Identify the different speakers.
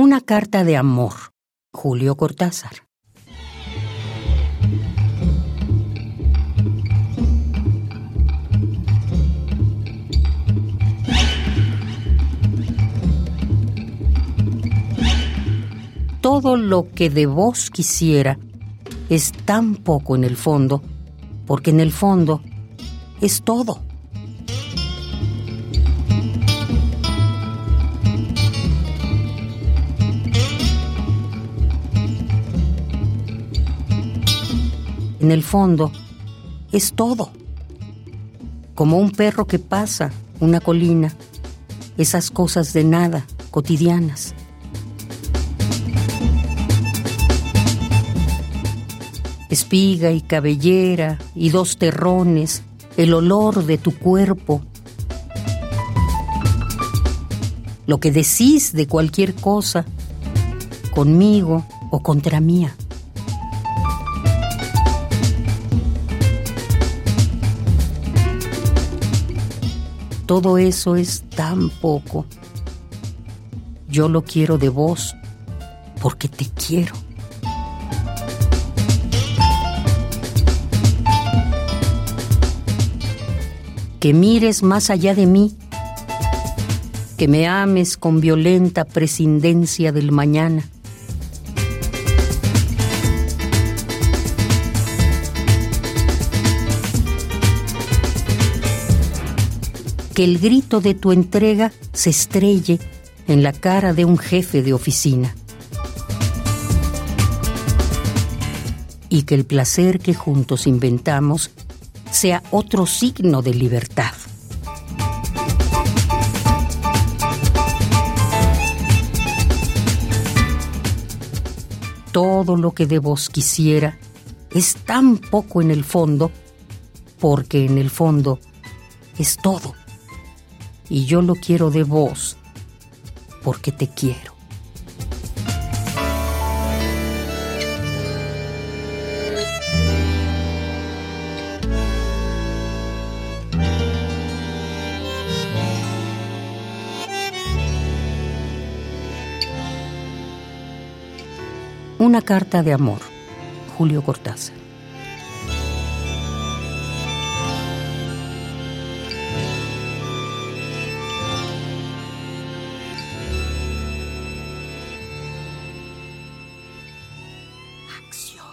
Speaker 1: Una carta de amor. Julio Cortázar. Todo lo que de vos quisiera es tan poco en el fondo, porque en el fondo es todo. En el fondo, es todo. Como un perro que pasa una colina, esas cosas de nada, cotidianas. Espiga y cabellera y dos terrones, el olor de tu cuerpo. Lo que decís de cualquier cosa, conmigo o contra mía. Todo eso es tan poco. Yo lo quiero de vos porque te quiero. Que mires más allá de mí, que me ames con violenta prescindencia del mañana que el grito de tu entrega se estrelle en la cara de un jefe de oficina. Y que el placer que juntos inventamos sea otro signo de libertad. Todo lo que de vos quisiera es tan poco en el fondo, porque en el fondo es todo y yo lo quiero de vos porque te quiero. Una carta de amor. Julio Cortázar. acción.